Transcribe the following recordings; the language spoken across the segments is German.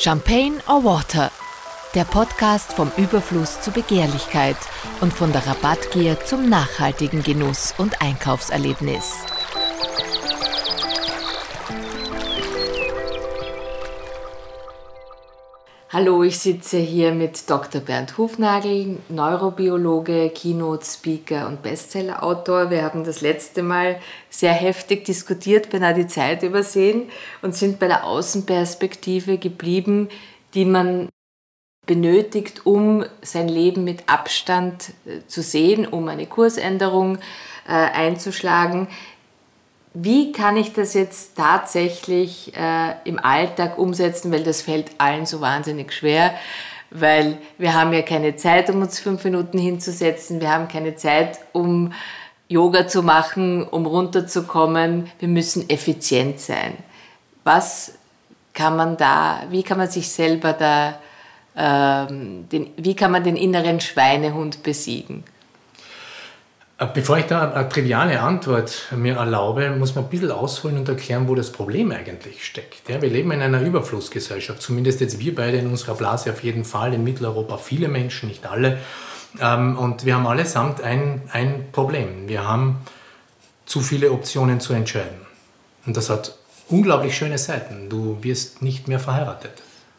Champagne or Water? Der Podcast vom Überfluss zur Begehrlichkeit und von der Rabattgier zum nachhaltigen Genuss und Einkaufserlebnis. Hallo, ich sitze hier mit Dr. Bernd Hufnagel, Neurobiologe, Keynote-Speaker und Bestseller-Autor. Wir haben das letzte Mal sehr heftig diskutiert, beinahe die Zeit übersehen und sind bei der Außenperspektive geblieben, die man benötigt, um sein Leben mit Abstand äh, zu sehen, um eine Kursänderung äh, einzuschlagen. Wie kann ich das jetzt tatsächlich äh, im Alltag umsetzen, weil das fällt allen so wahnsinnig schwer, weil wir haben ja keine Zeit, um uns fünf Minuten hinzusetzen, wir haben keine Zeit, um Yoga zu machen, um runterzukommen, wir müssen effizient sein. Was kann man da, wie kann man sich selber da, ähm, den, wie kann man den inneren Schweinehund besiegen? Äh, bevor ich da eine triviale Antwort mir erlaube, muss man ein bisschen ausholen und erklären, wo das Problem eigentlich steckt. Ja, wir leben in einer Überflussgesellschaft, zumindest jetzt wir beide in unserer Blase auf jeden Fall, in Mitteleuropa viele Menschen, nicht alle. Ähm, und wir haben allesamt ein, ein Problem. Wir haben zu viele Optionen zu entscheiden. Und das hat unglaublich schöne Seiten. Du wirst nicht mehr verheiratet.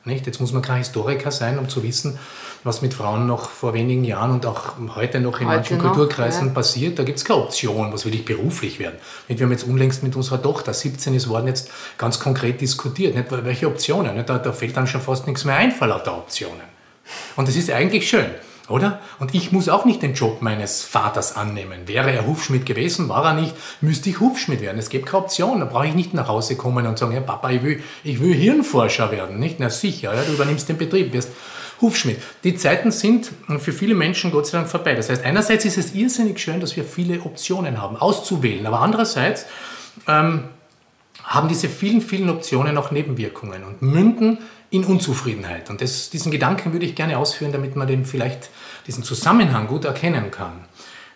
Nicht? Jetzt muss man kein Historiker sein, um zu wissen, was mit Frauen noch vor wenigen Jahren und auch heute noch in heute manchen noch, Kulturkreisen ja. passiert. Da gibt es keine Option, was will ich beruflich werden. Wir haben jetzt unlängst mit unserer Tochter, 17 ist worden, jetzt ganz konkret diskutiert. Nicht? Welche Optionen? Nicht? Da, da fällt dann schon fast nichts mehr ein vor lauter Optionen. Und das ist eigentlich schön oder? Und ich muss auch nicht den Job meines Vaters annehmen. Wäre er Hufschmied gewesen, war er nicht, müsste ich Hufschmied werden. Es gibt keine Option. Da brauche ich nicht nach Hause kommen und sagen, ja Papa, ich will, ich will Hirnforscher werden. Nicht? Na sicher, ja, du übernimmst den Betrieb, wirst Hufschmied. Die Zeiten sind für viele Menschen Gott sei Dank vorbei. Das heißt, einerseits ist es irrsinnig schön, dass wir viele Optionen haben, auszuwählen. Aber andererseits ähm, haben diese vielen, vielen Optionen auch Nebenwirkungen und münden in Unzufriedenheit. Und das, diesen Gedanken würde ich gerne ausführen, damit man den vielleicht diesen Zusammenhang gut erkennen kann.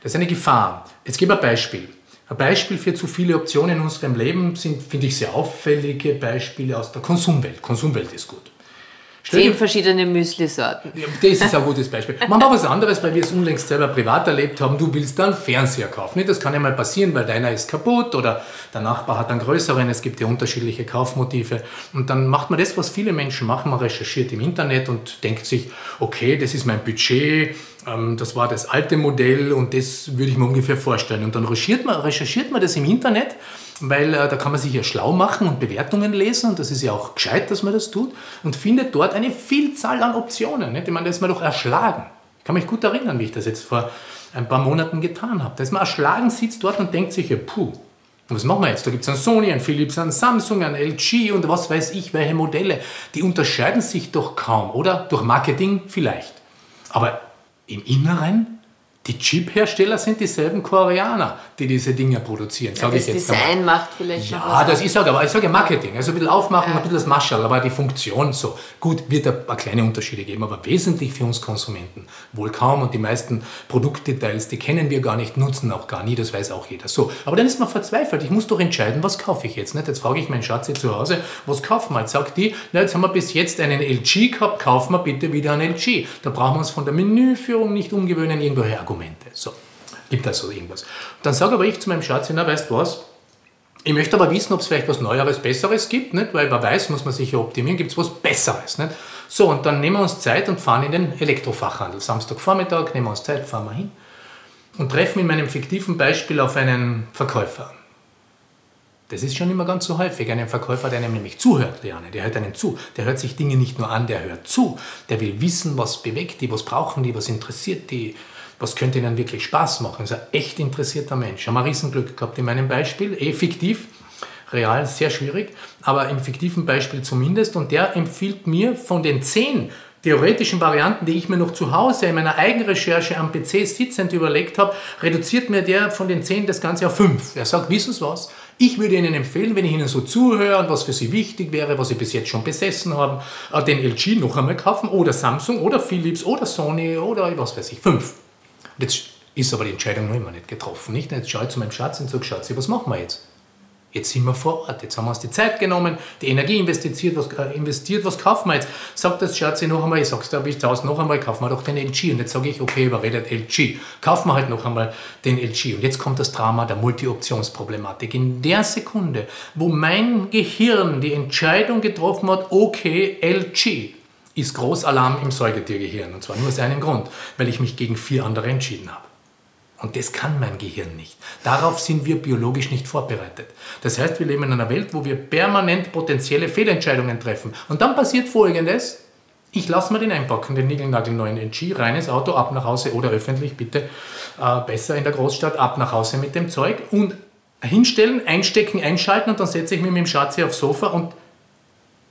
Das ist eine Gefahr. Jetzt gebe ich ein Beispiel. Ein Beispiel für zu viele Optionen in unserem Leben sind, finde ich, sehr auffällige Beispiele aus der Konsumwelt. Konsumwelt ist gut. Zehn verschiedene Müsli-Sorten. Ja, das ist ein gutes Beispiel. Manchmal was anderes, weil wir es unlängst selber privat erlebt haben. Du willst dann Fernseher kaufen. Das kann ja mal passieren, weil deiner ist kaputt oder der Nachbar hat einen größeren. Es gibt ja unterschiedliche Kaufmotive. Und dann macht man das, was viele Menschen machen. Man recherchiert im Internet und denkt sich, okay, das ist mein Budget, ähm, das war das alte Modell und das würde ich mir ungefähr vorstellen. Und dann recherchiert man, recherchiert man das im Internet weil äh, da kann man sich ja schlau machen und Bewertungen lesen und das ist ja auch gescheit, dass man das tut und findet dort eine Vielzahl an Optionen. Nicht? Ich meine, da ist man doch erschlagen. Ich kann mich gut erinnern, wie ich das jetzt vor ein paar Monaten getan habe. Da ist man erschlagen, sitzt dort und denkt sich, ja, puh, was machen wir jetzt? Da gibt es einen Sony, einen Philips, einen Samsung, einen LG und was weiß ich, welche Modelle. Die unterscheiden sich doch kaum, oder? Durch Marketing vielleicht. Aber im Inneren die Chip-Hersteller sind dieselben Koreaner, die diese Dinge produzieren, ja, ich jetzt Design einmal. macht vielleicht Ja, noch was das ist aber ich sage Marketing, also ein bisschen aufmachen, ja. ein bisschen das Maschall, aber die Funktion so. Gut, wird ein paar kleine Unterschiede geben, aber wesentlich für uns Konsumenten wohl kaum und die meisten Produktdetails, die kennen wir gar nicht, nutzen auch gar nie, das weiß auch jeder. So, aber dann ist man verzweifelt, ich muss doch entscheiden, was kaufe ich jetzt, nicht? Jetzt frage ich meinen Schatz hier zu Hause, was kaufen wir? Jetzt sagt die, na, jetzt haben wir bis jetzt einen LG gehabt, kaufen wir bitte wieder einen LG. Da brauchen wir uns von der Menüführung nicht umgewöhnen, irgendwoher Argumente. So, gibt also irgendwas. Dann sage aber ich zu meinem Schatz, na weißt du was, ich möchte aber wissen, ob es vielleicht was Neueres, Besseres gibt, nicht? weil wer weiß, muss man sich ja optimieren, gibt es was Besseres. Nicht? So, und dann nehmen wir uns Zeit und fahren in den Elektrofachhandel. Samstagvormittag nehmen wir uns Zeit, fahren wir hin und treffen in meinem fiktiven Beispiel auf einen Verkäufer. Das ist schon immer ganz so häufig. Einen Verkäufer, der einem nämlich zuhört, Liane, der hört einem zu. Der hört sich Dinge nicht nur an, der hört zu. Der will wissen, was bewegt die, was brauchen die, was interessiert die, was könnte ihnen wirklich Spaß machen. Das ist ein echt interessierter Mensch. Haben wir Riesenglück gehabt in meinem Beispiel, eh fiktiv, real sehr schwierig, aber im fiktiven Beispiel zumindest. Und der empfiehlt mir von den zehn theoretischen Varianten, die ich mir noch zu Hause in meiner Eigenrecherche am PC sitzend überlegt habe, reduziert mir der von den zehn das Ganze auf fünf. Er sagt, wissen Sie was? Ich würde Ihnen empfehlen, wenn ich Ihnen so zuhöre und was für Sie wichtig wäre, was Sie bis jetzt schon besessen haben, äh, den LG noch einmal kaufen oder Samsung oder Philips oder Sony oder was weiß ich, fünf. Jetzt ist aber die Entscheidung noch immer nicht getroffen. Nicht? Jetzt schaue ich zu meinem Schatz und sage, Schatzi, was machen wir jetzt? Jetzt sind wir vor Ort, jetzt haben wir uns die Zeit genommen, die Energie investiert, was, äh, investiert, was kaufen wir jetzt? Sagt das Schatzi noch einmal, ich sag's da, ich zu noch einmal, kaufen wir doch den LG. Und jetzt sage ich, okay, überredet LG. Kaufen wir halt noch einmal den LG. Und jetzt kommt das Drama der Multi-Optionsproblematik. In der Sekunde, wo mein Gehirn die Entscheidung getroffen hat, okay, LG, ist Großalarm im Säugetiergehirn. Und zwar nur aus einem Grund, weil ich mich gegen vier andere entschieden habe. Und das kann mein Gehirn nicht. Darauf sind wir biologisch nicht vorbereitet. Das heißt, wir leben in einer Welt, wo wir permanent potenzielle Fehlentscheidungen treffen. Und dann passiert Folgendes. Ich lasse mir den einpacken, den neuen NG, reines Auto, ab nach Hause oder öffentlich, bitte äh, besser in der Großstadt, ab nach Hause mit dem Zeug und hinstellen, einstecken, einschalten und dann setze ich mich mit dem Schatzi aufs Sofa und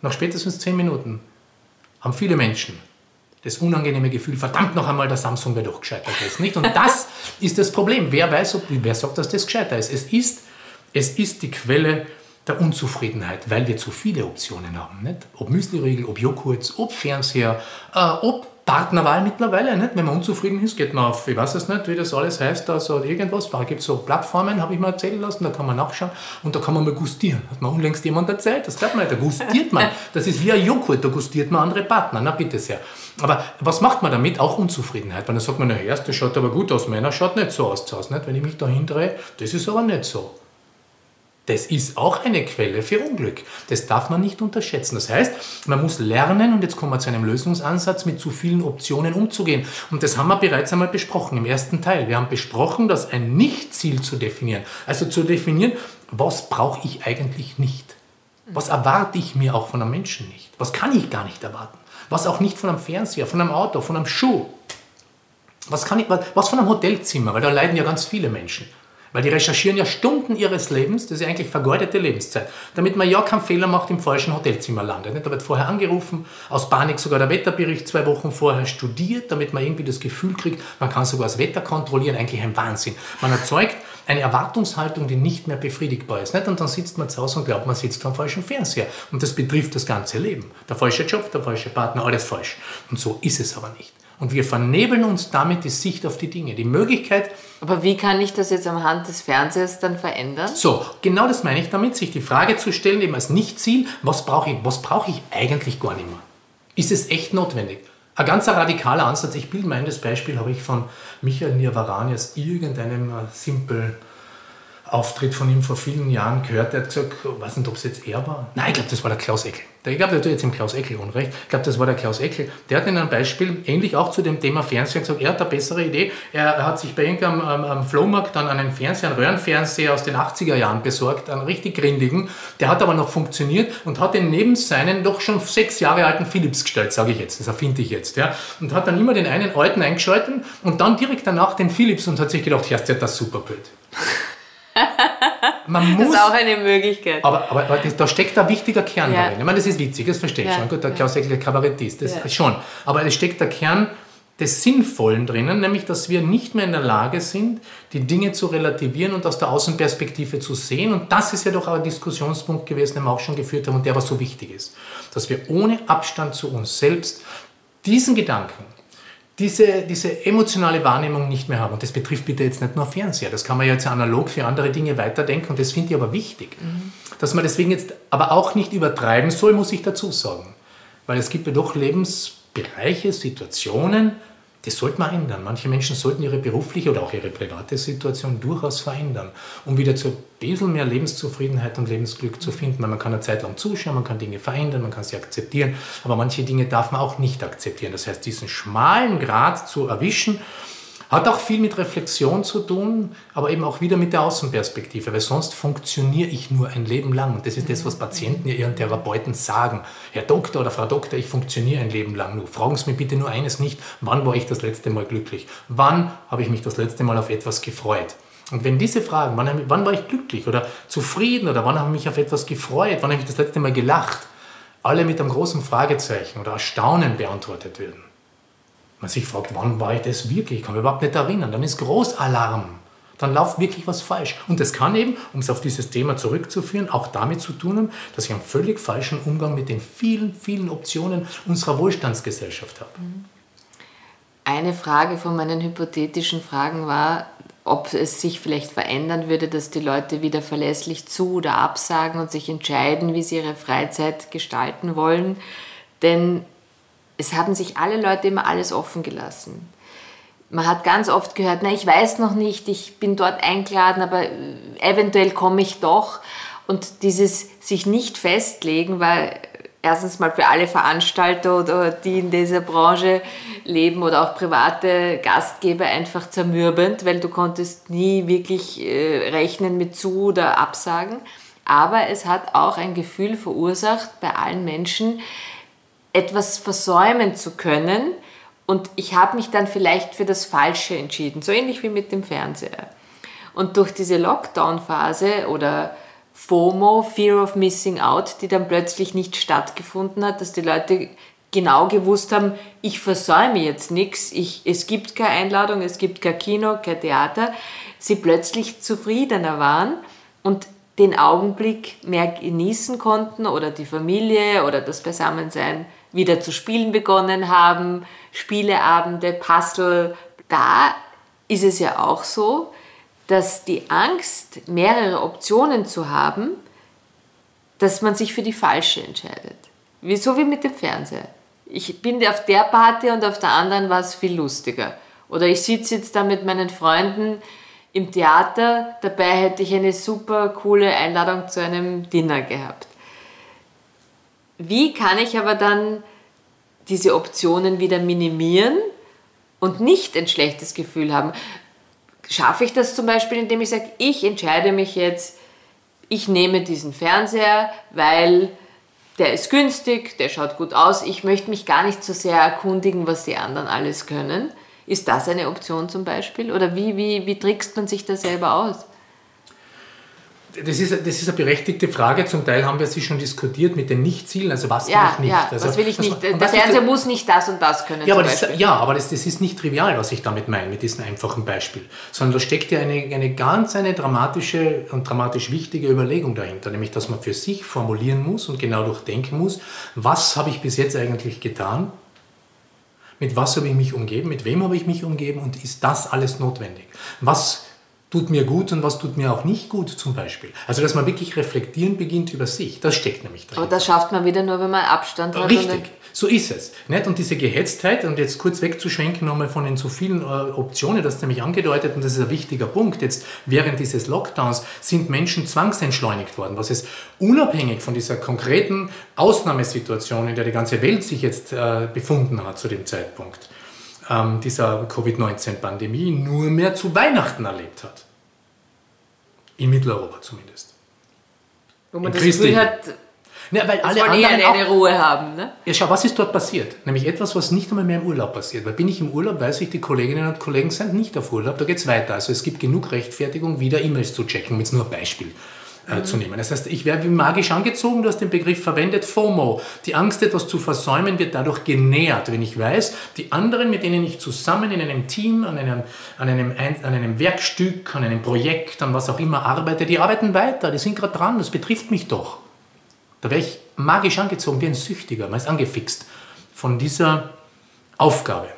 nach spätestens zehn Minuten haben viele Menschen das unangenehme Gefühl, verdammt noch einmal, der Samsung wäre doch gescheiter gewesen. Nicht? Und das ist das Problem. Wer weiß, ob, wer sagt, dass das gescheiter ist? Es ist, es ist die Quelle der Unzufriedenheit, weil wir zu viele Optionen haben. Nicht? Ob Müsliriegel, ob Joghurt, ob Fernseher, äh, ob Partnerwahl mittlerweile. Nicht? Wenn man unzufrieden ist, geht man auf, ich weiß es nicht, wie das alles heißt, also irgendwas. Da gibt es so Plattformen, habe ich mir erzählen lassen, da kann man nachschauen und da kann man mal gustieren. Hat man unlängst jemand erzählt, das glaubt man nicht, da gustiert man. Das ist wie ein Joghurt, da gustiert man andere Partner, na bitte sehr. Aber was macht man damit? Auch Unzufriedenheit. Weil dann sagt man, der erste schaut aber gut aus, meiner schaut nicht so aus. Nicht? Wenn ich mich da hindrehe, das ist aber nicht so. Das ist auch eine Quelle für Unglück. Das darf man nicht unterschätzen. Das heißt, man muss lernen, und jetzt kommen wir zu einem Lösungsansatz, mit zu vielen Optionen umzugehen. Und das haben wir bereits einmal besprochen im ersten Teil. Wir haben besprochen, dass ein Nicht-Ziel zu definieren, also zu definieren, was brauche ich eigentlich nicht? Was erwarte ich mir auch von einem Menschen nicht? Was kann ich gar nicht erwarten? Was auch nicht von einem Fernseher, von einem Auto, von einem Schuh. Was, kann ich, was von einem Hotelzimmer, weil da leiden ja ganz viele Menschen. Weil die recherchieren ja Stunden ihres Lebens, das ist ja eigentlich vergeudete Lebenszeit, damit man ja keinen Fehler macht, im falschen Hotelzimmer landet. Da wird vorher angerufen, aus Panik sogar der Wetterbericht zwei Wochen vorher studiert, damit man irgendwie das Gefühl kriegt, man kann sogar das Wetter kontrollieren, eigentlich ein Wahnsinn. Man erzeugt eine Erwartungshaltung, die nicht mehr befriedigbar ist. Und dann sitzt man zu Hause und glaubt, man sitzt dem falschen Fernseher. Und das betrifft das ganze Leben. Der falsche Job, der falsche Partner, alles falsch. Und so ist es aber nicht. Und wir vernebeln uns damit die Sicht auf die Dinge. Die Möglichkeit. Aber wie kann ich das jetzt am Hand des Fernsehers dann verändern? So, genau das meine ich damit, sich die Frage zu stellen, eben als Nicht-Ziel, was brauche ich, was brauche ich eigentlich gar nicht mehr? Ist es echt notwendig? Ein ganz radikaler Ansatz. Ich bilde mein, das Beispiel habe ich von Michael Nirvarani aus irgendeinem äh, simpel Auftritt von ihm vor vielen Jahren gehört. Er hat gesagt, weiß nicht, ob es jetzt er war. Nein, ich glaube, das war der Klaus Eckel. Ich glaube, der tut jetzt im Klaus Eckel unrecht. Ich glaube, das war der Klaus Eckel. Der hat in einem Beispiel, ähnlich auch zu dem Thema Fernseher, gesagt, er hat eine bessere Idee. Er hat sich bei irgendeinem am, am Flohmarkt dann einen Fernseher, einen Röhrenfernseher aus den 80er Jahren besorgt, einen richtig grindigen. Der hat aber noch funktioniert und hat den neben seinen doch schon sechs Jahre alten Philips gestellt, sage ich jetzt. Das erfinde ich jetzt. Ja. Und hat dann immer den einen alten eingeschaltet und dann direkt danach den Philips und hat sich gedacht, ja, der das super blöd. Man muss, das ist auch eine Möglichkeit. Aber, aber, aber da steckt ein wichtiger Kern ja. darin. Ich meine, das ist witzig, das verstehe ich ja. schon. Gut, der Klaus Eckler Kabarettist, das ja. schon. Aber es steckt der Kern des Sinnvollen drinnen, nämlich dass wir nicht mehr in der Lage sind, die Dinge zu relativieren und aus der Außenperspektive zu sehen. Und das ist ja doch auch ein Diskussionspunkt gewesen, den wir auch schon geführt haben und der aber so wichtig ist. Dass wir ohne Abstand zu uns selbst diesen Gedanken, diese, diese emotionale Wahrnehmung nicht mehr haben. Und das betrifft bitte jetzt nicht nur Fernseher. Das kann man jetzt analog für andere Dinge weiterdenken und das finde ich aber wichtig. Mhm. Dass man deswegen jetzt aber auch nicht übertreiben soll, muss ich dazu sagen. Weil es gibt ja doch Lebensbereiche, Situationen, das sollte man ändern. Manche Menschen sollten ihre berufliche oder auch ihre private Situation durchaus verändern, um wieder zu ein bisschen mehr Lebenszufriedenheit und Lebensglück zu finden. Weil man kann eine Zeit lang zuschauen, man kann Dinge verändern, man kann sie akzeptieren, aber manche Dinge darf man auch nicht akzeptieren. Das heißt, diesen schmalen Grad zu erwischen, hat auch viel mit Reflexion zu tun, aber eben auch wieder mit der Außenperspektive, weil sonst funktioniere ich nur ein Leben lang. Und das ist das, was Patienten ihren Therapeuten sagen. Herr Doktor oder Frau Doktor, ich funktioniere ein Leben lang nur. Fragen Sie mir bitte nur eines nicht, wann war ich das letzte Mal glücklich? Wann habe ich mich das letzte Mal auf etwas gefreut? Und wenn diese Fragen, wann, wann war ich glücklich oder zufrieden oder wann habe ich mich auf etwas gefreut, wann habe ich das letzte Mal gelacht, alle mit einem großen Fragezeichen oder Erstaunen beantwortet werden, man sich fragt, wann war ich das wirklich? Ich kann mich überhaupt nicht erinnern. Dann ist Großalarm. Dann läuft wirklich was falsch. Und das kann eben, um es auf dieses Thema zurückzuführen, auch damit zu tun haben, dass ich einen völlig falschen Umgang mit den vielen, vielen Optionen unserer Wohlstandsgesellschaft habe. Eine Frage von meinen hypothetischen Fragen war, ob es sich vielleicht verändern würde, dass die Leute wieder verlässlich zu oder absagen und sich entscheiden, wie sie ihre Freizeit gestalten wollen. Denn es haben sich alle Leute immer alles offen gelassen. Man hat ganz oft gehört, na, ich weiß noch nicht, ich bin dort eingeladen, aber eventuell komme ich doch. Und dieses sich nicht festlegen war erstens mal für alle Veranstalter oder die in dieser Branche leben oder auch private Gastgeber einfach zermürbend, weil du konntest nie wirklich äh, rechnen mit zu oder absagen. Aber es hat auch ein Gefühl verursacht bei allen Menschen, etwas versäumen zu können. Und ich habe mich dann vielleicht für das Falsche entschieden, so ähnlich wie mit dem Fernseher. Und durch diese Lockdown-Phase oder FOMO, Fear of Missing Out, die dann plötzlich nicht stattgefunden hat, dass die Leute genau gewusst haben, ich versäume jetzt nichts, es gibt keine Einladung, es gibt kein Kino, kein Theater, sie plötzlich zufriedener waren und den Augenblick mehr genießen konnten oder die Familie oder das Beisammensein wieder zu spielen begonnen haben, Spieleabende, Puzzle. Da ist es ja auch so, dass die Angst, mehrere Optionen zu haben, dass man sich für die falsche entscheidet. Wie, so wie mit dem Fernseher. Ich bin auf der Party und auf der anderen war es viel lustiger. Oder ich sitze jetzt da mit meinen Freunden im Theater, dabei hätte ich eine super coole Einladung zu einem Dinner gehabt. Wie kann ich aber dann diese Optionen wieder minimieren und nicht ein schlechtes Gefühl haben? schaffe ich das zum Beispiel, indem ich sage, ich entscheide mich jetzt, ich nehme diesen Fernseher, weil der ist günstig, der schaut gut aus, ich möchte mich gar nicht so sehr erkundigen, was die anderen alles können. Ist das eine Option zum Beispiel? Oder wie, wie, wie trickst man sich da selber aus? Das ist, das ist eine berechtigte Frage. Zum Teil haben wir sie schon diskutiert mit den Nichtzielen. Also was ja, will ich nicht? Ja, also, was will ich nicht? Der Fernseher muss nicht das und das können. Ja, aber, das, ja, aber das, das, ist nicht trivial, was ich damit meine, mit diesem einfachen Beispiel. Sondern da steckt ja eine, eine ganz eine dramatische und dramatisch wichtige Überlegung dahinter. Nämlich, dass man für sich formulieren muss und genau durchdenken muss, was habe ich bis jetzt eigentlich getan? Mit was habe ich mich umgeben? Mit wem habe ich mich umgeben? Und ist das alles notwendig? Was tut mir gut und was tut mir auch nicht gut zum Beispiel. Also dass man wirklich reflektieren beginnt über sich, das steckt nämlich drin. Aber das schafft man wieder nur, wenn man Abstand hat. Richtig, so ist es. Nicht? Und diese Gehetztheit, und jetzt kurz wegzuschwenken nochmal von den so vielen äh, Optionen, das ist nämlich angedeutet, und das ist ein wichtiger Punkt, jetzt während dieses Lockdowns sind Menschen zwangsentschleunigt worden, was es unabhängig von dieser konkreten Ausnahmesituation, in der die ganze Welt sich jetzt äh, befunden hat zu dem Zeitpunkt, ähm, dieser Covid-19-Pandemie nur mehr zu Weihnachten erlebt hat. In Mitteleuropa zumindest. Wo man In das Gefühl hat, ja, weil alle anderen eine, eine Ruhe haben. Ne? Ja, schau, was ist dort passiert? Nämlich etwas, was nicht einmal mehr im Urlaub passiert. Weil bin ich im Urlaub, weiß ich, die Kolleginnen und Kollegen sind nicht auf Urlaub, da geht es weiter. Also es gibt genug Rechtfertigung, wieder E-Mails zu checken, mit nur ein Beispiel äh, zu nehmen. Das heißt, ich werde magisch angezogen, du hast den Begriff verwendet, FOMO. Die Angst, etwas zu versäumen, wird dadurch genährt, wenn ich weiß, die anderen, mit denen ich zusammen in einem Team, an einem, an einem, an einem Werkstück, an einem Projekt, an was auch immer arbeite, die arbeiten weiter, die sind gerade dran, das betrifft mich doch. Da wäre ich magisch angezogen, wie ein Süchtiger, man ist angefixt von dieser Aufgabe.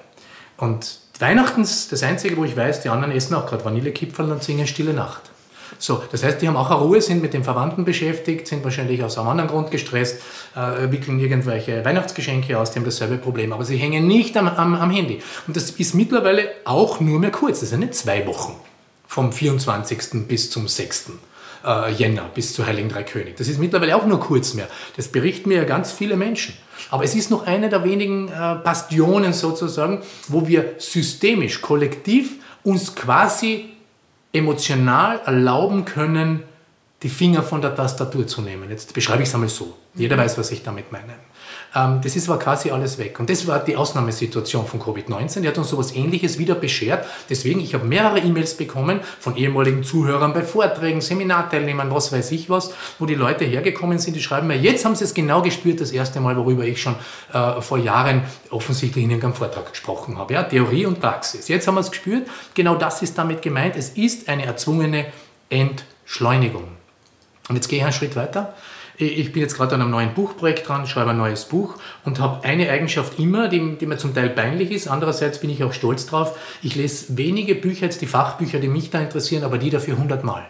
Und Weihnachten ist das Einzige, wo ich weiß, die anderen essen auch gerade Vanillekipferl und singen Stille Nacht. So, das heißt, die haben auch eine Ruhe, sind mit den Verwandten beschäftigt, sind wahrscheinlich aus einem anderen Grund gestresst, äh, wickeln irgendwelche Weihnachtsgeschenke aus, die haben dasselbe Problem, aber sie hängen nicht am, am, am Handy. Und das ist mittlerweile auch nur mehr kurz, das sind nicht zwei Wochen, vom 24. bis zum 6. Äh, Jänner, bis zu Heiligen Drei König. Das ist mittlerweile auch nur kurz mehr. Das berichten mir ja ganz viele Menschen. Aber es ist noch eine der wenigen äh, Bastionen sozusagen, wo wir systemisch, kollektiv uns quasi emotional erlauben können, die Finger von der Tastatur zu nehmen. Jetzt beschreibe ich es einmal so. Jeder weiß, was ich damit meine. Ähm, das ist aber quasi alles weg. Und das war die Ausnahmesituation von Covid-19. Die hat uns sowas Ähnliches wieder beschert. Deswegen, ich habe mehrere E-Mails bekommen von ehemaligen Zuhörern bei Vorträgen, Seminarteilnehmern, was weiß ich was, wo die Leute hergekommen sind, die schreiben mir, jetzt haben sie es genau gespürt, das erste Mal, worüber ich schon äh, vor Jahren offensichtlich in irgendeinem Vortrag gesprochen habe. Ja? Theorie und Praxis. Jetzt haben wir es gespürt. Genau das ist damit gemeint. Es ist eine erzwungene Entschleunigung. Und jetzt gehe ich einen Schritt weiter. Ich bin jetzt gerade an einem neuen Buchprojekt dran, schreibe ein neues Buch und habe eine Eigenschaft immer, die, die mir zum Teil peinlich ist. Andererseits bin ich auch stolz drauf. Ich lese wenige Bücher, jetzt die Fachbücher, die mich da interessieren, aber die dafür hundertmal.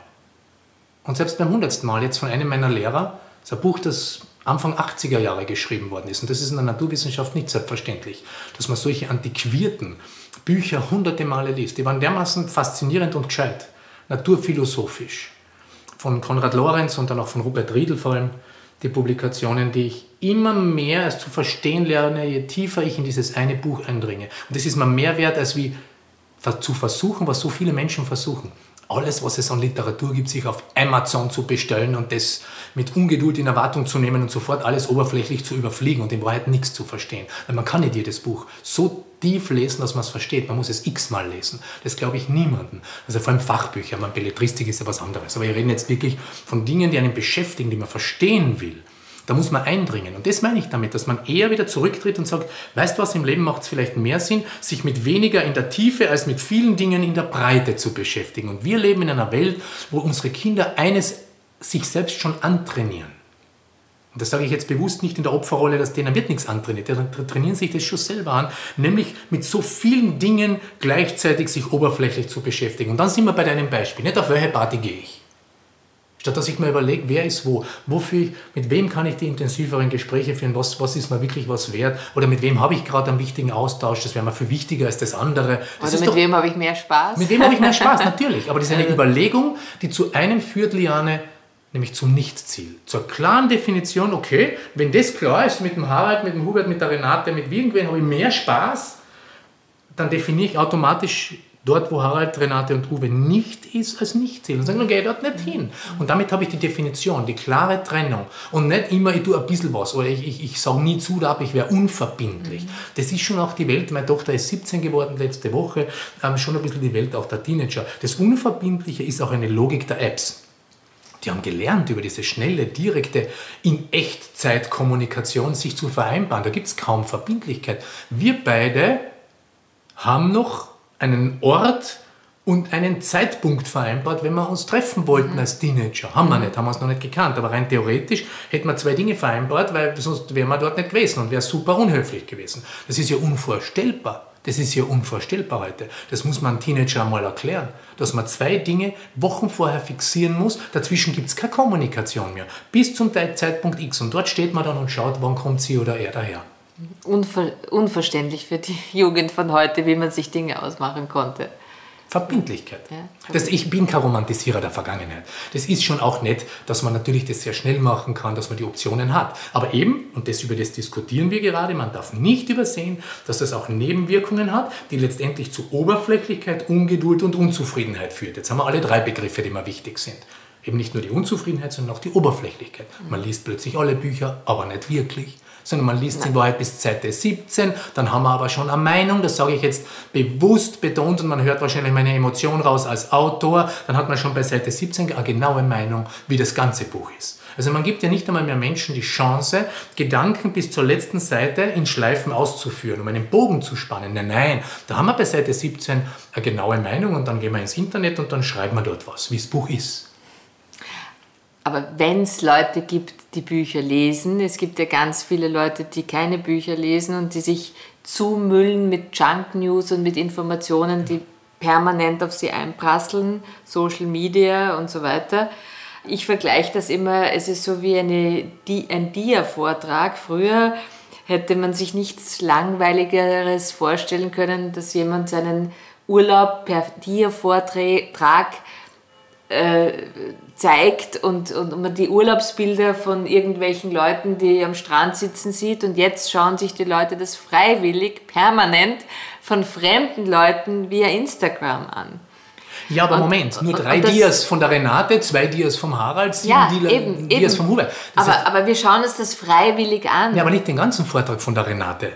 Und selbst beim hundertsten Mal jetzt von einem meiner Lehrer, das ist ein Buch, das Anfang 80er Jahre geschrieben worden ist. Und das ist in der Naturwissenschaft nicht selbstverständlich, dass man solche antiquierten Bücher hunderte Male liest. Die waren dermaßen faszinierend und gescheit, naturphilosophisch. Von Konrad Lorenz und dann auch von Rupert Riedel vor allem, die Publikationen, die ich immer mehr als zu verstehen lerne, je tiefer ich in dieses eine Buch eindringe. Und das ist mir mehr wert, als wie zu versuchen, was so viele Menschen versuchen alles, was es an Literatur gibt, sich auf Amazon zu bestellen und das mit Ungeduld in Erwartung zu nehmen und sofort alles oberflächlich zu überfliegen und in Wahrheit nichts zu verstehen. Weil man kann nicht jedes Buch so tief lesen, dass man es versteht. Man muss es x-mal lesen. Das glaube ich niemanden. Also vor allem Fachbücher, man Belletristik ist ja was anderes. Aber wir reden jetzt wirklich von Dingen, die einen beschäftigen, die man verstehen will. Da muss man eindringen. Und das meine ich damit, dass man eher wieder zurücktritt und sagt, weißt du was, im Leben macht es vielleicht mehr Sinn, sich mit weniger in der Tiefe als mit vielen Dingen in der Breite zu beschäftigen. Und wir leben in einer Welt, wo unsere Kinder eines sich selbst schon antrainieren. Und das sage ich jetzt bewusst nicht in der Opferrolle, dass denen wird nichts antrainiert. Die trainieren sich das schon selber an, nämlich mit so vielen Dingen gleichzeitig sich oberflächlich zu beschäftigen. Und dann sind wir bei deinem Beispiel. Nicht auf welche Party gehe ich? Statt dass ich mir überlege, wer ist wo, wofür, mit wem kann ich die intensiveren Gespräche führen, was, was ist mir wirklich was wert oder mit wem habe ich gerade einen wichtigen Austausch, das wäre mir viel wichtiger als das andere. Das oder mit doch, wem habe ich mehr Spaß? Mit wem habe ich mehr Spaß, natürlich. Aber das ist eine Überlegung, die zu einem führt, Liane, nämlich zum Nichtziel. Zur klaren Definition, okay, wenn das klar ist, mit dem Harald, mit dem Hubert, mit der Renate, mit irgendwen habe ich mehr Spaß, dann definiere ich automatisch dort, wo Harald, Renate und Uwe nicht ist, als nicht zählen. Und sagen, geh dort nicht hin. Und damit habe ich die Definition, die klare Trennung. Und nicht immer, ich tue ein bisschen was oder ich, ich, ich sage nie zu, da ich wäre unverbindlich. Mhm. Das ist schon auch die Welt, meine Tochter ist 17 geworden letzte Woche, ähm, schon ein bisschen die Welt auch der Teenager. Das Unverbindliche ist auch eine Logik der Apps. Die haben gelernt, über diese schnelle, direkte, in Echtzeit Kommunikation sich zu vereinbaren. Da gibt es kaum Verbindlichkeit. Wir beide haben noch einen Ort und einen Zeitpunkt vereinbart, wenn wir uns treffen wollten mhm. als Teenager. Haben wir nicht, haben wir es noch nicht gekannt. Aber rein theoretisch hätten wir zwei Dinge vereinbart, weil sonst wären wir dort nicht gewesen und wäre super unhöflich gewesen. Das ist ja unvorstellbar. Das ist ja unvorstellbar heute. Das muss man Teenager mal erklären, dass man zwei Dinge Wochen vorher fixieren muss. Dazwischen gibt es keine Kommunikation mehr. Bis zum Zeitpunkt X. Und dort steht man dann und schaut, wann kommt sie oder er daher. Unver unverständlich für die Jugend von heute, wie man sich Dinge ausmachen konnte. Verbindlichkeit. Ja, das, ich bin kein Romantisierer der Vergangenheit. Das ist schon auch nett, dass man natürlich das sehr schnell machen kann, dass man die Optionen hat. Aber eben, und das über das diskutieren wir gerade, man darf nicht übersehen, dass das auch Nebenwirkungen hat, die letztendlich zu Oberflächlichkeit, Ungeduld und Unzufriedenheit führt. Jetzt haben wir alle drei Begriffe, die mir wichtig sind. Eben nicht nur die Unzufriedenheit, sondern auch die Oberflächlichkeit. Man liest plötzlich alle Bücher, aber nicht wirklich sondern man liest sie in Wahrheit bis Seite 17. Dann haben wir aber schon eine Meinung, das sage ich jetzt bewusst betont und man hört wahrscheinlich meine Emotion raus als Autor. Dann hat man schon bei Seite 17 eine genaue Meinung, wie das ganze Buch ist. Also man gibt ja nicht einmal mehr Menschen die Chance, Gedanken bis zur letzten Seite in Schleifen auszuführen, um einen Bogen zu spannen. Nein, nein, da haben wir bei Seite 17 eine genaue Meinung und dann gehen wir ins Internet und dann schreiben wir dort was, wie das Buch ist. Aber wenn es Leute gibt, die Bücher lesen, es gibt ja ganz viele Leute, die keine Bücher lesen und die sich zumüllen mit Junk News und mit Informationen, die permanent auf sie einprasseln, Social Media und so weiter. Ich vergleiche das immer, es ist so wie eine, ein Dia-Vortrag. Früher hätte man sich nichts Langweiligeres vorstellen können, dass jemand seinen Urlaub per Dia-Vortrag äh, zeigt und, und man die Urlaubsbilder von irgendwelchen Leuten, die am Strand sitzen, sieht. Und jetzt schauen sich die Leute das freiwillig, permanent von fremden Leuten via Instagram an. Ja, aber und, Moment, nur drei Dias von der Renate, zwei Dias vom Harald, sieben ja, eben, Dias eben. vom Hubert. aber, aber wir schauen uns das freiwillig an. Ja, aber nicht den ganzen Vortrag von der Renate.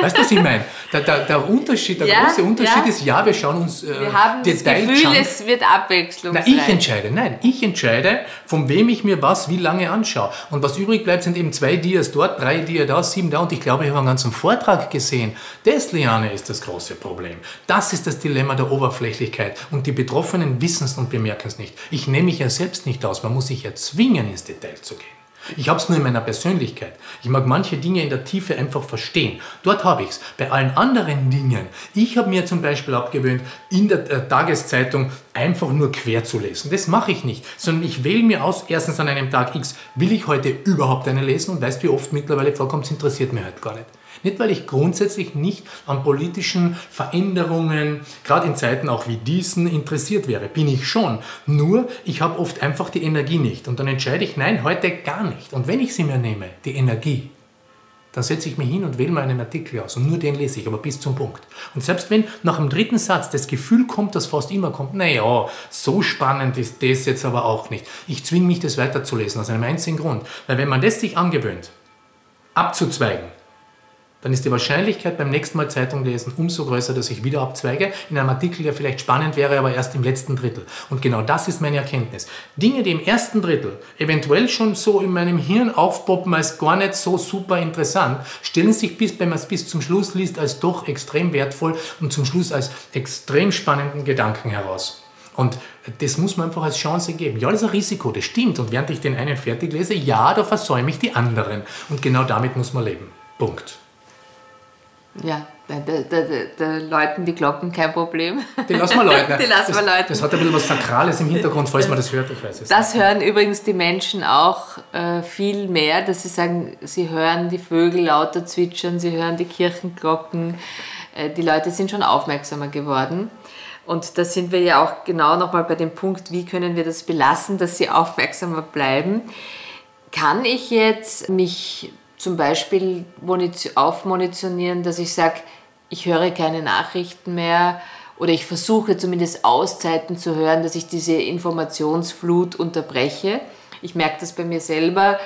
Weißt du, was ich meine? Der, der, der, Unterschied, der ja, große Unterschied ja. ist, ja, wir schauen uns äh, Wir haben das Gefühl, es wird abwechslungsreich. Na, ich entscheide, nein, ich entscheide, von wem ich mir was wie lange anschaue. Und was übrig bleibt, sind eben zwei Dias dort, drei Dias da, sieben da. Und ich glaube, ich habe einen ganzen Vortrag gesehen. Das, Liane, ist das große Problem. Das ist das Dilemma der Oberflächlichkeit. Und die Betroffenen wissen es und bemerken es nicht. Ich nehme mich ja selbst nicht aus. Man muss sich ja zwingen, ins Detail zu gehen. Ich habe es nur in meiner Persönlichkeit. Ich mag manche Dinge in der Tiefe einfach verstehen. Dort habe ich es. Bei allen anderen Dingen, ich habe mir zum Beispiel abgewöhnt, in der äh, Tageszeitung einfach nur quer zu lesen. Das mache ich nicht, sondern ich wähle mir aus, erstens an einem Tag X, will ich heute überhaupt eine lesen und weißt, wie oft mittlerweile vorkommt, es interessiert mich halt gar nicht. Nicht, weil ich grundsätzlich nicht an politischen Veränderungen, gerade in Zeiten auch wie diesen, interessiert wäre. Bin ich schon. Nur, ich habe oft einfach die Energie nicht. Und dann entscheide ich, nein, heute gar nicht. Und wenn ich sie mir nehme, die Energie, dann setze ich mich hin und wähle mal einen Artikel aus. Und nur den lese ich, aber bis zum Punkt. Und selbst wenn nach dem dritten Satz das Gefühl kommt, das fast immer kommt, naja, so spannend ist das jetzt aber auch nicht. Ich zwinge mich, das weiterzulesen, aus einem einzigen Grund. Weil wenn man das sich angewöhnt, abzuzweigen, dann ist die Wahrscheinlichkeit beim nächsten Mal Zeitung lesen umso größer, dass ich wieder abzweige. In einem Artikel, der vielleicht spannend wäre, aber erst im letzten Drittel. Und genau das ist meine Erkenntnis. Dinge, die im ersten Drittel eventuell schon so in meinem Hirn aufpoppen als gar nicht so super interessant, stellen sich bis, wenn man es bis zum Schluss liest, als doch extrem wertvoll und zum Schluss als extrem spannenden Gedanken heraus. Und das muss man einfach als Chance geben. Ja, das ist ein Risiko, das stimmt. Und während ich den einen fertig lese, ja, da versäume ich die anderen. Und genau damit muss man leben. Punkt. Ja, da, da, da, läuten die Glocken kein Problem. Die lassen wir läuten. die lassen wir läuten. Das hat ein bisschen was Sakrales im Hintergrund, falls man das hört, ich weiß es Das nicht. hören übrigens die Menschen auch äh, viel mehr, dass sie sagen, sie hören die Vögel lauter zwitschern, sie hören die Kirchenglocken. Äh, die Leute sind schon aufmerksamer geworden. Und da sind wir ja auch genau nochmal bei dem Punkt, wie können wir das belassen, dass sie aufmerksamer bleiben. Kann ich jetzt mich zum Beispiel aufmunitionieren, dass ich sage, ich höre keine Nachrichten mehr oder ich versuche zumindest Auszeiten zu hören, dass ich diese Informationsflut unterbreche. Ich merke das bei mir selber.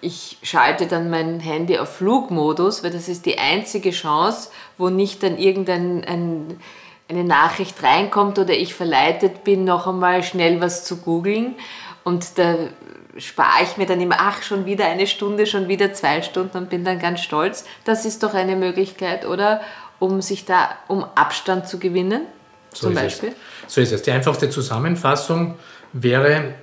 Ich schalte dann mein Handy auf Flugmodus, weil das ist die einzige Chance, wo nicht dann irgendeine ein, Nachricht reinkommt oder ich verleitet bin, noch einmal schnell was zu googeln. Und da spare ich mir dann immer, ach, schon wieder eine Stunde, schon wieder zwei Stunden und bin dann ganz stolz. Das ist doch eine Möglichkeit, oder? Um sich da, um Abstand zu gewinnen, so zum Beispiel. Es. So ist es. Die einfachste Zusammenfassung wäre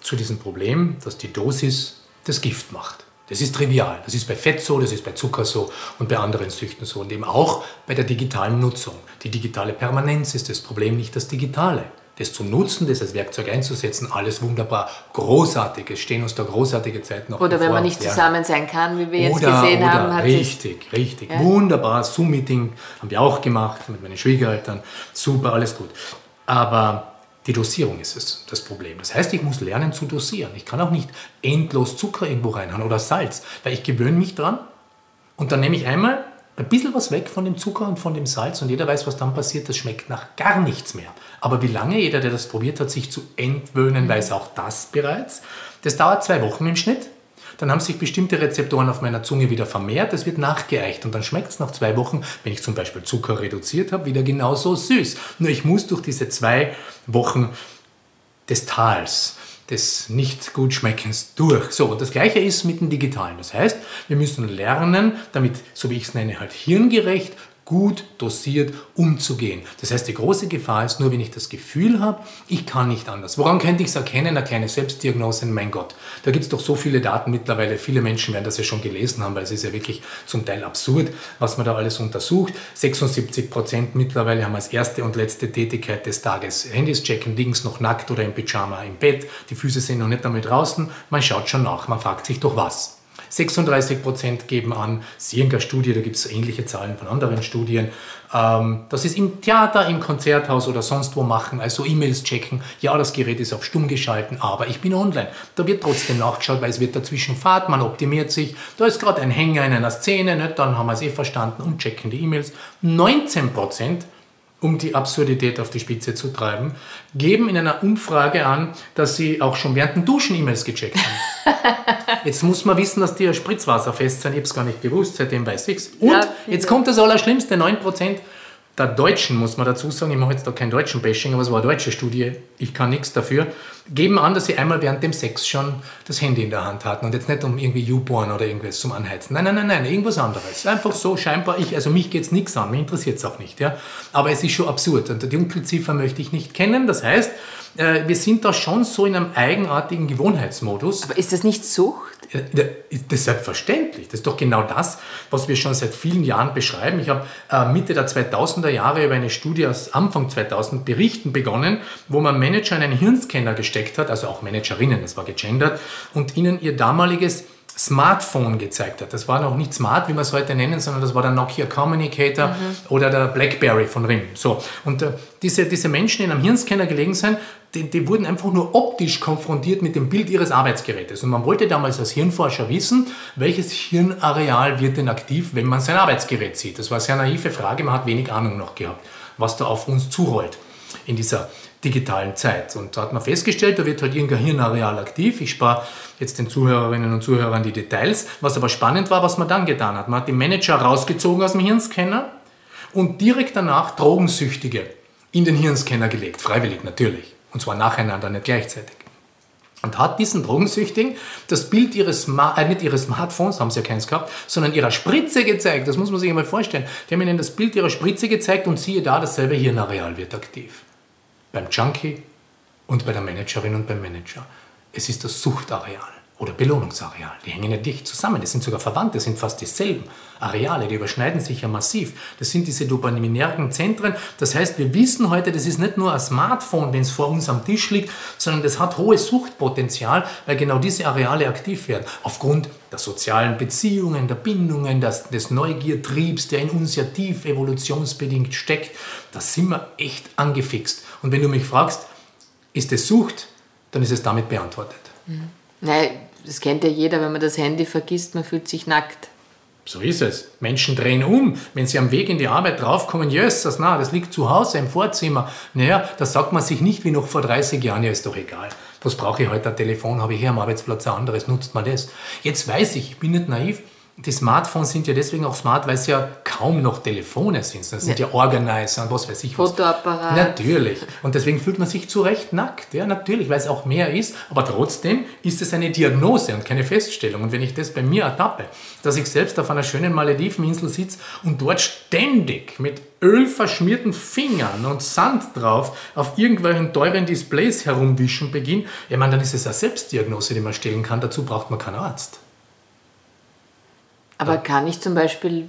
zu diesem Problem, dass die Dosis das Gift macht. Das ist trivial. Das ist bei Fett so, das ist bei Zucker so und bei anderen Süchten so. Und eben auch bei der digitalen Nutzung. Die digitale Permanenz ist das Problem, nicht das Digitale das zu nutzen, das als Werkzeug einzusetzen, alles wunderbar, großartig. Es stehen uns da großartige Zeiten noch Oder bevor. wenn man nicht zusammen sein kann, wie wir jetzt oder, gesehen oder, haben. Hat richtig, richtig. Ja. Wunderbar, Zoom-Meeting haben wir auch gemacht mit meinen Schwiegereltern. Super, alles gut. Aber die Dosierung ist es, das Problem. Das heißt, ich muss lernen zu dosieren. Ich kann auch nicht endlos Zucker irgendwo reinhauen oder Salz, weil ich gewöhne mich dran und dann nehme ich einmal ein bisschen was weg von dem Zucker und von dem Salz und jeder weiß, was dann passiert, das schmeckt nach gar nichts mehr. Aber wie lange jeder, der das probiert hat, sich zu entwöhnen, weiß auch das bereits. Das dauert zwei Wochen im Schnitt. Dann haben sich bestimmte Rezeptoren auf meiner Zunge wieder vermehrt, es wird nachgeeicht und dann schmeckt es nach zwei Wochen, wenn ich zum Beispiel Zucker reduziert habe, wieder genauso süß. Nur ich muss durch diese zwei Wochen des Tals des nicht gut schmeckens durch. So, und das gleiche ist mit dem Digitalen. Das heißt, wir müssen lernen, damit, so wie ich es nenne, halt hirngerecht gut dosiert umzugehen. Das heißt, die große Gefahr ist nur, wenn ich das Gefühl habe, ich kann nicht anders. Woran könnte ich es erkennen? Eine kleine Selbstdiagnose, mein Gott. Da gibt es doch so viele Daten mittlerweile. Viele Menschen werden das ja schon gelesen haben, weil es ist ja wirklich zum Teil absurd, was man da alles untersucht. 76 Prozent mittlerweile haben als erste und letzte Tätigkeit des Tages Handys checken, links noch nackt oder im Pyjama im Bett. Die Füße sind noch nicht damit draußen. Man schaut schon nach. Man fragt sich doch was. 36 Prozent geben an, Sienger-Studie, da gibt es ähnliche Zahlen von anderen Studien, ähm, sie es im Theater, im Konzerthaus oder sonst wo machen, also E-Mails checken. Ja, das Gerät ist auf stumm geschalten, aber ich bin online. Da wird trotzdem nachgeschaut, weil es wird dazwischen Fahrt, man optimiert sich. Da ist gerade ein Hänger in einer Szene, nicht? dann haben wir es eh verstanden und checken die E-Mails. 19 Prozent um die Absurdität auf die Spitze zu treiben, geben in einer Umfrage an, dass sie auch schon während dem Duschen E-Mails gecheckt haben. jetzt muss man wissen, dass die ja spritzwasserfest sind. Ich habe es gar nicht gewusst, seitdem weiß ich es. Und ja, jetzt kommt das Allerschlimmste, 9% der Deutschen, muss man dazu sagen, ich mache jetzt da kein deutschen Bashing, aber es war eine deutsche Studie, ich kann nichts dafür, geben an, dass sie einmal während dem Sex schon das Handy in der Hand hatten und jetzt nicht um irgendwie YouPorn oder irgendwas zum Anheizen. Nein, nein, nein, nein, irgendwas anderes. Einfach so scheinbar, ich, also mich geht es nichts an, mich interessiert es auch nicht. Ja? Aber es ist schon absurd und die Dunkelziffer möchte ich nicht kennen. Das heißt, äh, wir sind da schon so in einem eigenartigen Gewohnheitsmodus. Aber ist das nicht Sucht? Das ist selbstverständlich. Das ist doch genau das, was wir schon seit vielen Jahren beschreiben. Ich habe äh, Mitte der 2000er Jahre über eine Studie aus Anfang 2000 berichten begonnen, wo man Manager in einen Hirnscanner gesteckt hat, also auch Managerinnen, das war gegendert, und ihnen ihr damaliges Smartphone gezeigt hat. Das war noch nicht smart, wie wir es heute nennen, sondern das war der Nokia Communicator mhm. oder der BlackBerry von RIM. So. Und äh, diese, diese Menschen, die in einem Hirnscanner gelegen sind, die, die, wurden einfach nur optisch konfrontiert mit dem Bild ihres Arbeitsgerätes. Und man wollte damals als Hirnforscher wissen, welches Hirnareal wird denn aktiv, wenn man sein Arbeitsgerät sieht. Das war eine sehr naive Frage, man hat wenig Ahnung noch gehabt, was da auf uns zurollt in dieser digitalen Zeit. Und da hat man festgestellt, da wird halt irgendein Hirnareal aktiv. Ich spare jetzt den Zuhörerinnen und Zuhörern die Details. Was aber spannend war, was man dann getan hat. Man hat die Manager rausgezogen aus dem Hirnscanner und direkt danach Drogensüchtige in den Hirnscanner gelegt. Freiwillig natürlich. Und zwar nacheinander, nicht gleichzeitig. Und hat diesen Drogensüchtigen das Bild ihres, äh, nicht ihres Smartphones, haben sie ja keins gehabt, sondern ihrer Spritze gezeigt. Das muss man sich einmal vorstellen. Die haben ihnen das Bild ihrer Spritze gezeigt und siehe da, dasselbe Hirnareal wird aktiv beim Junkie und bei der Managerin und beim Manager. Es ist das Suchtareal oder Belohnungsareal. Die hängen ja dicht zusammen. Das sind sogar verwandt, das sind fast dieselben Areale, die überschneiden sich ja massiv. Das sind diese dopaminärgen Zentren. Das heißt, wir wissen heute, das ist nicht nur ein Smartphone, wenn es vor uns am Tisch liegt, sondern das hat hohes Suchtpotenzial, weil genau diese Areale aktiv werden. Aufgrund der sozialen Beziehungen, der Bindungen, des, des Neugiertriebs, der in uns ja tief evolutionsbedingt steckt. Da sind wir echt angefixt. Und wenn du mich fragst, ist es Sucht, dann ist es damit beantwortet. Mhm. Nein, das kennt ja jeder, wenn man das Handy vergisst, man fühlt sich nackt. So ist es. Menschen drehen um. Wenn sie am Weg in die Arbeit draufkommen, jössers, na, das liegt zu Hause im Vorzimmer. Naja, da sagt man sich nicht wie noch vor 30 Jahren, ja, ist doch egal. Was brauche ich heute? Ein Telefon habe ich hier am Arbeitsplatz ein anderes, nutzt man das. Jetzt weiß ich, ich bin nicht naiv, die Smartphones sind ja deswegen auch smart, weil es ja kaum noch Telefone sind. Das sind ja, ja Organizer und was weiß ich was. Fotoapparat. Natürlich. Und deswegen fühlt man sich zu Recht nackt. Ja, natürlich, weil es auch mehr ist. Aber trotzdem ist es eine Diagnose und keine Feststellung. Und wenn ich das bei mir ertappe, dass ich selbst auf einer schönen Malediveninsel sitze und dort ständig mit ölverschmierten Fingern und Sand drauf auf irgendwelchen teuren Displays herumwischen beginne, ja, man, dann ist es eine Selbstdiagnose, die man stellen kann. Dazu braucht man keinen Arzt. Aber kann ich zum Beispiel,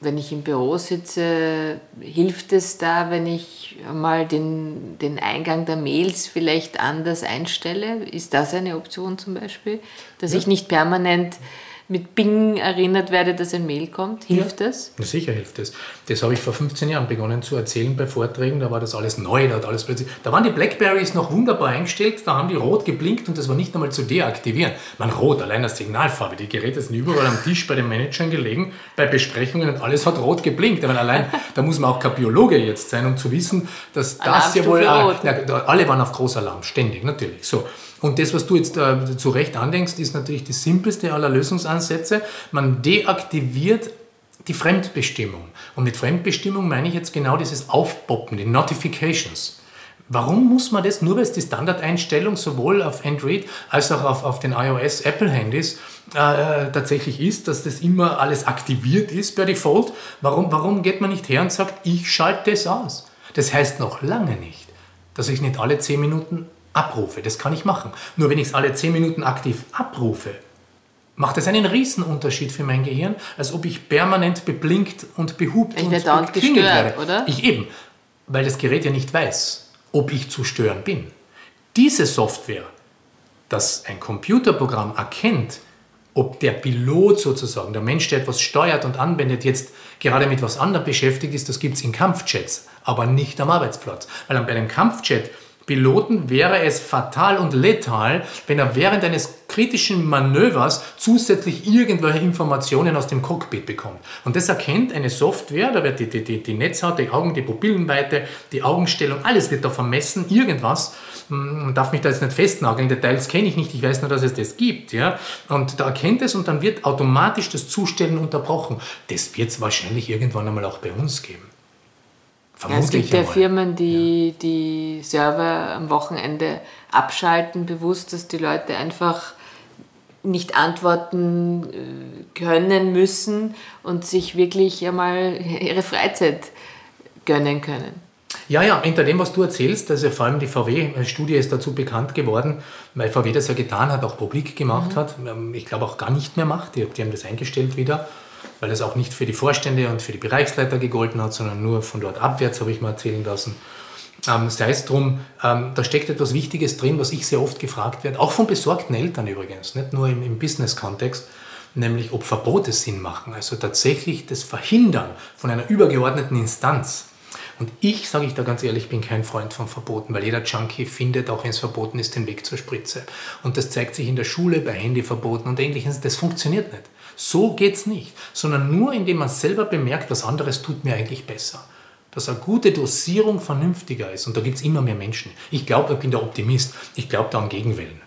wenn ich im Büro sitze, hilft es da, wenn ich mal den, den Eingang der Mails vielleicht anders einstelle? Ist das eine Option zum Beispiel? Dass ja. ich nicht permanent mit Bing erinnert werde, dass ein Mail kommt? Hilft ja. das? Na sicher hilft das. Das habe ich vor 15 Jahren begonnen zu erzählen bei Vorträgen. Da war das alles neu, da hat alles plötzlich. Da waren die Blackberries noch wunderbar eingestellt, da haben die rot geblinkt und das war nicht einmal zu deaktivieren. Man rot, allein als Signalfarbe. Die Geräte sind überall am Tisch bei den Managern gelegen, bei Besprechungen und alles hat rot geblinkt. Aber allein, da muss man auch kein Biologe jetzt sein, um zu wissen, dass das ja wohl. Äh, ja, alle waren auf Großalarm, ständig, natürlich. So. Und das, was du jetzt äh, zu Recht andenkst, ist natürlich die simpelste aller Lösungsansätze. Man deaktiviert die Fremdbestimmung. Und mit Fremdbestimmung meine ich jetzt genau dieses Aufpoppen, die Notifications. Warum muss man das, nur weil es die Standardeinstellung sowohl auf Android als auch auf, auf den iOS Apple-Handys äh, tatsächlich ist, dass das immer alles aktiviert ist per Default, warum, warum geht man nicht her und sagt, ich schalte das aus? Das heißt noch lange nicht, dass ich nicht alle 10 Minuten abrufe. Das kann ich machen. Nur wenn ich es alle 10 Minuten aktiv abrufe, macht das einen Riesenunterschied für mein Gehirn, als ob ich permanent beblinkt und behupt ich und gestört, werde. Oder? Ich eben, weil das Gerät ja nicht weiß, ob ich zu stören bin. Diese Software, dass ein Computerprogramm erkennt, ob der Pilot sozusagen, der Mensch, der etwas steuert und anwendet, jetzt gerade mit was anderem beschäftigt ist, das gibt es in Kampfjets, aber nicht am Arbeitsplatz. Weil bei einem Kampfjet Piloten wäre es fatal und letal, wenn er während eines kritischen Manövers zusätzlich irgendwelche Informationen aus dem Cockpit bekommt. Und das erkennt eine Software, da wird die, die, die, die Netzhaut, die Augen, die Pupillenweite, die Augenstellung, alles wird da vermessen, irgendwas. Man hm, darf mich da jetzt nicht festnageln, Details kenne ich nicht, ich weiß nur, dass es das gibt. Ja? Und da erkennt es und dann wird automatisch das Zustellen unterbrochen. Das wird es wahrscheinlich irgendwann einmal auch bei uns geben. Ja, es gibt ja Firmen, die ja. die Server am Wochenende abschalten, bewusst, dass die Leute einfach nicht antworten äh, können müssen und sich wirklich einmal ihre Freizeit gönnen können. Ja, ja, hinter dem, was du erzählst, also vor allem die VW-Studie ist dazu bekannt geworden, weil VW das ja getan hat, auch publik gemacht mhm. hat. Ähm, ich glaube auch gar nicht mehr macht. Die, die haben das eingestellt wieder weil es auch nicht für die Vorstände und für die Bereichsleiter gegolten hat, sondern nur von dort abwärts, habe ich mal erzählen lassen. Ähm, sei es drum, ähm, da steckt etwas Wichtiges drin, was ich sehr oft gefragt werde, auch von besorgten Eltern übrigens, nicht nur im, im Business-Kontext, nämlich ob Verbote Sinn machen, also tatsächlich das Verhindern von einer übergeordneten Instanz. Und ich, sage ich da ganz ehrlich, bin kein Freund von Verboten, weil jeder Junkie findet, auch wenn es verboten ist, den Weg zur Spritze. Und das zeigt sich in der Schule, bei Handyverboten und ähnliches. Das funktioniert nicht. So geht es nicht, sondern nur indem man selber bemerkt, was anderes tut mir eigentlich besser. Dass eine gute Dosierung vernünftiger ist. Und da gibt es immer mehr Menschen. Ich glaube, ich bin der Optimist. Ich glaube da an Gegenwellen.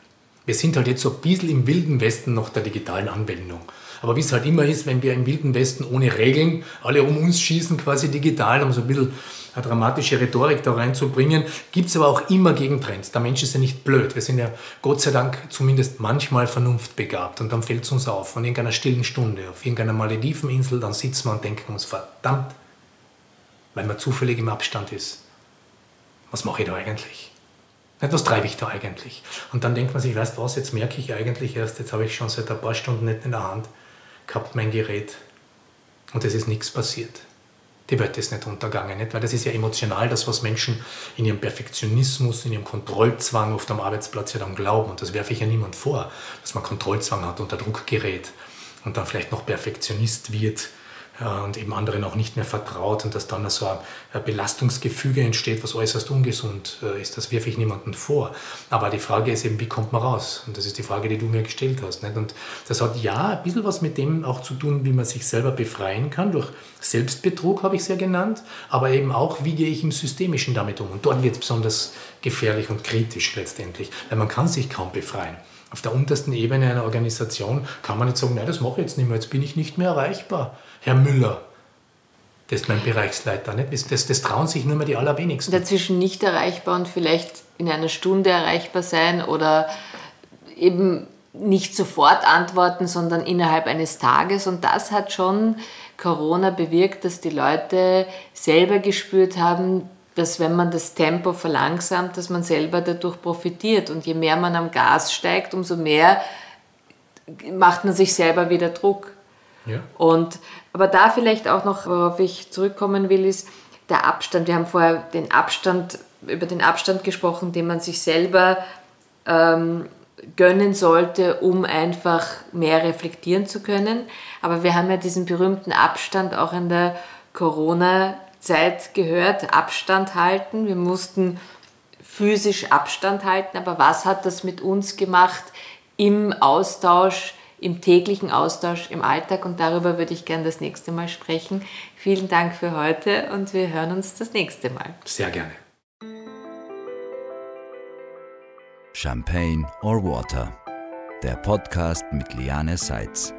Wir sind halt jetzt so ein bisschen im wilden Westen noch der digitalen Anwendung. Aber wie es halt immer ist, wenn wir im wilden Westen ohne Regeln alle um uns schießen, quasi digital, um so ein bisschen eine dramatische Rhetorik da reinzubringen, gibt es aber auch immer Gegentrends. Der Mensch ist ja nicht blöd. Wir sind ja Gott sei Dank zumindest manchmal vernunftbegabt und dann fällt es uns auf. Von irgendeiner stillen Stunde auf irgendeiner Malediveninsel, dann sitzen wir und denken uns, verdammt, weil man zufällig im Abstand ist. Was mache ich da eigentlich? Was treibe ich da eigentlich? Und dann denkt man sich, weißt du was, jetzt merke ich eigentlich erst, jetzt habe ich schon seit ein paar Stunden nicht in der Hand gehabt, mein Gerät. Und es ist nichts passiert die Welt ist nicht untergangen. Nicht? Weil das ist ja emotional, das, was Menschen in ihrem Perfektionismus, in ihrem Kontrollzwang auf dem Arbeitsplatz ja dann glauben. Und das werfe ich ja niemand vor, dass man Kontrollzwang hat, unter Druck gerät und dann vielleicht noch Perfektionist wird und eben anderen auch nicht mehr vertraut und dass dann so ein Belastungsgefüge entsteht, was äußerst ungesund äh, ist. Das wirfe ich niemandem vor. Aber die Frage ist eben, wie kommt man raus? Und das ist die Frage, die du mir gestellt hast. Nicht? Und das hat ja ein bisschen was mit dem auch zu tun, wie man sich selber befreien kann. Durch Selbstbetrug habe ich es ja genannt, aber eben auch, wie gehe ich im Systemischen damit um. Und dort wird es besonders gefährlich und kritisch letztendlich, weil man kann sich kaum befreien auf der untersten Ebene einer Organisation kann man nicht sagen, nein, das mache ich jetzt nicht mehr, jetzt bin ich nicht mehr erreichbar. Herr Müller, das ist mein Bereichsleiter. Nicht? Das, das trauen sich nur mehr die allerwenigsten. Dazwischen nicht erreichbar und vielleicht in einer Stunde erreichbar sein oder eben nicht sofort antworten, sondern innerhalb eines Tages. Und das hat schon Corona bewirkt, dass die Leute selber gespürt haben, dass wenn man das Tempo verlangsamt, dass man selber dadurch profitiert. Und je mehr man am Gas steigt, umso mehr macht man sich selber wieder Druck. Ja. Und, aber da vielleicht auch noch, worauf ich zurückkommen will, ist der Abstand. Wir haben vorher den Abstand, über den Abstand gesprochen, den man sich selber ähm, gönnen sollte, um einfach mehr reflektieren zu können. Aber wir haben ja diesen berühmten Abstand auch in der Corona-Zeit gehört, Abstand halten. Wir mussten physisch Abstand halten, aber was hat das mit uns gemacht im Austausch? Im täglichen Austausch im Alltag und darüber würde ich gerne das nächste Mal sprechen. Vielen Dank für heute und wir hören uns das nächste Mal. Sehr gerne. Champagne or Water, der Podcast mit Liane Seitz.